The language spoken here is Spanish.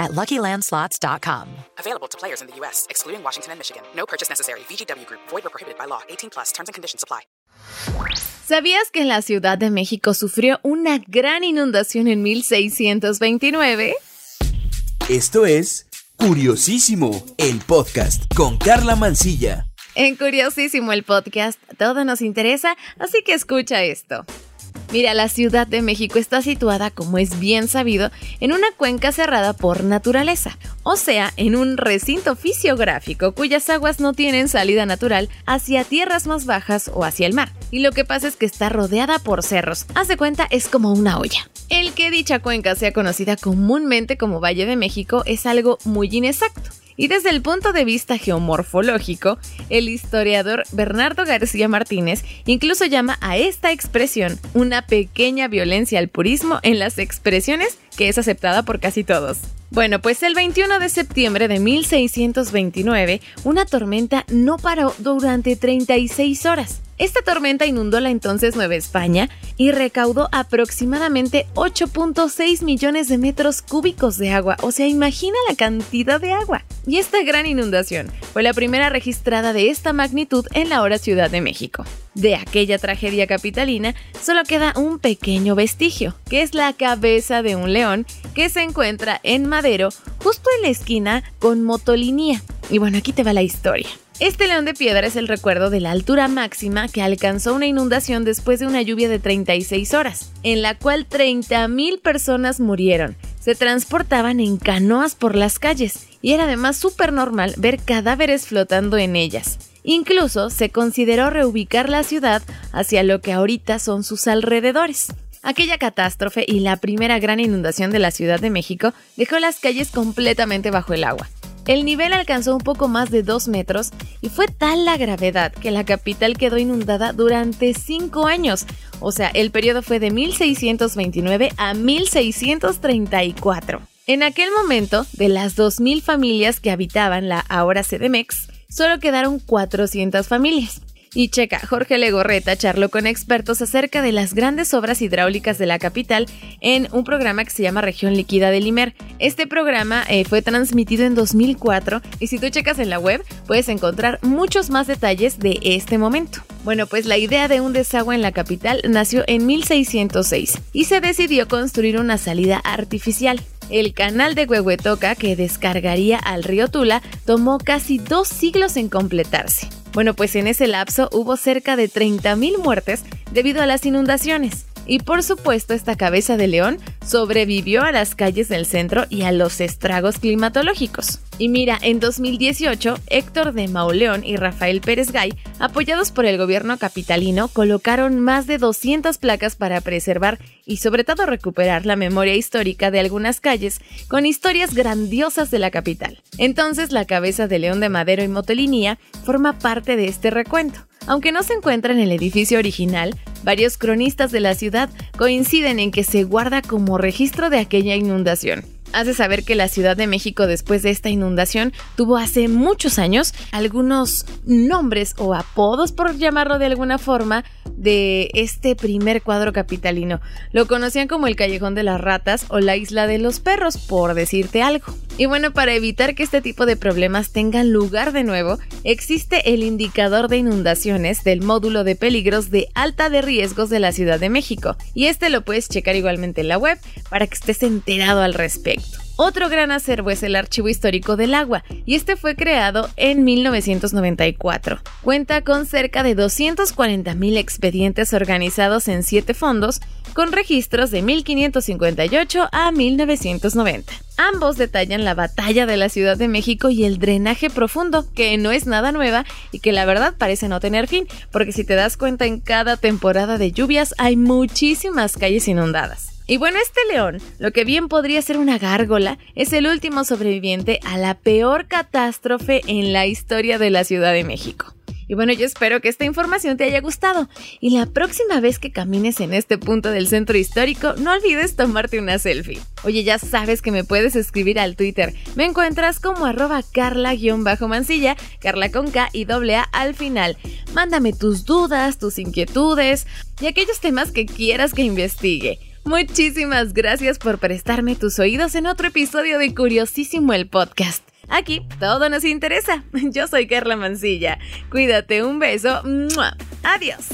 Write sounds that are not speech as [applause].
at LuckyLandSlots.com. Available to players in the U.S., excluding Washington and Michigan. No purchase necessary. VGW Group. Void or prohibited by law. 18 plus. Terms and conditions apply. ¿Sabías que la Ciudad de México sufrió una gran inundación en 1629? Esto es Curiosísimo, el podcast con Carla Mancilla. En Curiosísimo el podcast, todo nos interesa, así que escucha esto. Mira, la Ciudad de México está situada, como es bien sabido, en una cuenca cerrada por naturaleza, o sea, en un recinto fisiográfico cuyas aguas no tienen salida natural hacia tierras más bajas o hacia el mar. Y lo que pasa es que está rodeada por cerros. Hace cuenta, es como una olla. El que dicha cuenca sea conocida comúnmente como Valle de México es algo muy inexacto. Y desde el punto de vista geomorfológico, el historiador Bernardo García Martínez incluso llama a esta expresión una pequeña violencia al purismo en las expresiones que es aceptada por casi todos. Bueno, pues el 21 de septiembre de 1629, una tormenta no paró durante 36 horas. Esta tormenta inundó la entonces Nueva España y recaudó aproximadamente 8.6 millones de metros cúbicos de agua. O sea, imagina la cantidad de agua. Y esta gran inundación fue la primera registrada de esta magnitud en la hora Ciudad de México. De aquella tragedia capitalina solo queda un pequeño vestigio, que es la cabeza de un león que se encuentra en Madero, justo en la esquina con Motolinía. Y bueno, aquí te va la historia. Este león de piedra es el recuerdo de la altura máxima que alcanzó una inundación después de una lluvia de 36 horas, en la cual 30.000 personas murieron. Se transportaban en canoas por las calles y era además súper normal ver cadáveres flotando en ellas. Incluso se consideró reubicar la ciudad hacia lo que ahorita son sus alrededores. Aquella catástrofe y la primera gran inundación de la Ciudad de México dejó las calles completamente bajo el agua. El nivel alcanzó un poco más de 2 metros y fue tal la gravedad que la capital quedó inundada durante 5 años. O sea, el periodo fue de 1629 a 1634. En aquel momento, de las 2.000 familias que habitaban la ahora CDMX, solo quedaron 400 familias. Y checa, Jorge Legorreta charló con expertos acerca de las grandes obras hidráulicas de la capital en un programa que se llama Región Líquida del Imer. Este programa eh, fue transmitido en 2004 y si tú checas en la web puedes encontrar muchos más detalles de este momento. Bueno, pues la idea de un desagüe en la capital nació en 1606 y se decidió construir una salida artificial. El canal de Huehuetoca, que descargaría al río Tula, tomó casi dos siglos en completarse. Bueno, pues en ese lapso hubo cerca de 30.000 muertes debido a las inundaciones. Y por supuesto, esta cabeza de león sobrevivió a las calles del centro y a los estragos climatológicos. Y mira, en 2018, Héctor de Mauleón y Rafael Pérez Gay, apoyados por el gobierno capitalino, colocaron más de 200 placas para preservar y sobre todo recuperar la memoria histórica de algunas calles con historias grandiosas de la capital. Entonces, la cabeza de León de Madero y Motelinía forma parte de este recuento. Aunque no se encuentra en el edificio original, varios cronistas de la ciudad coinciden en que se guarda como registro de aquella inundación. Hace saber que la Ciudad de México después de esta inundación tuvo hace muchos años algunos nombres o apodos, por llamarlo de alguna forma, de este primer cuadro capitalino. Lo conocían como el Callejón de las Ratas o la Isla de los Perros, por decirte algo. Y bueno, para evitar que este tipo de problemas tengan lugar de nuevo, existe el indicador de inundaciones del módulo de peligros de alta de riesgos de la Ciudad de México. Y este lo puedes checar igualmente en la web para que estés enterado al respecto. Otro gran acervo es el Archivo Histórico del Agua, y este fue creado en 1994. Cuenta con cerca de 240.000 expedientes organizados en siete fondos, con registros de 1558 a 1990. Ambos detallan la batalla de la Ciudad de México y el drenaje profundo, que no es nada nueva y que la verdad parece no tener fin, porque si te das cuenta en cada temporada de lluvias hay muchísimas calles inundadas. Y bueno, este león, lo que bien podría ser una gárgola, es el último sobreviviente a la peor catástrofe en la historia de la Ciudad de México. Y bueno, yo espero que esta información te haya gustado. Y la próxima vez que camines en este punto del centro histórico, no olvides tomarte una selfie. Oye, ya sabes que me puedes escribir al Twitter. Me encuentras como arroba carla-mancilla, carla con K y doble A al final. Mándame tus dudas, tus inquietudes y aquellos temas que quieras que investigue. Muchísimas gracias por prestarme tus oídos en otro episodio de Curiosísimo el Podcast. Aquí todo nos interesa. [laughs] Yo soy Carla Mancilla. Cuídate, un beso. Adiós.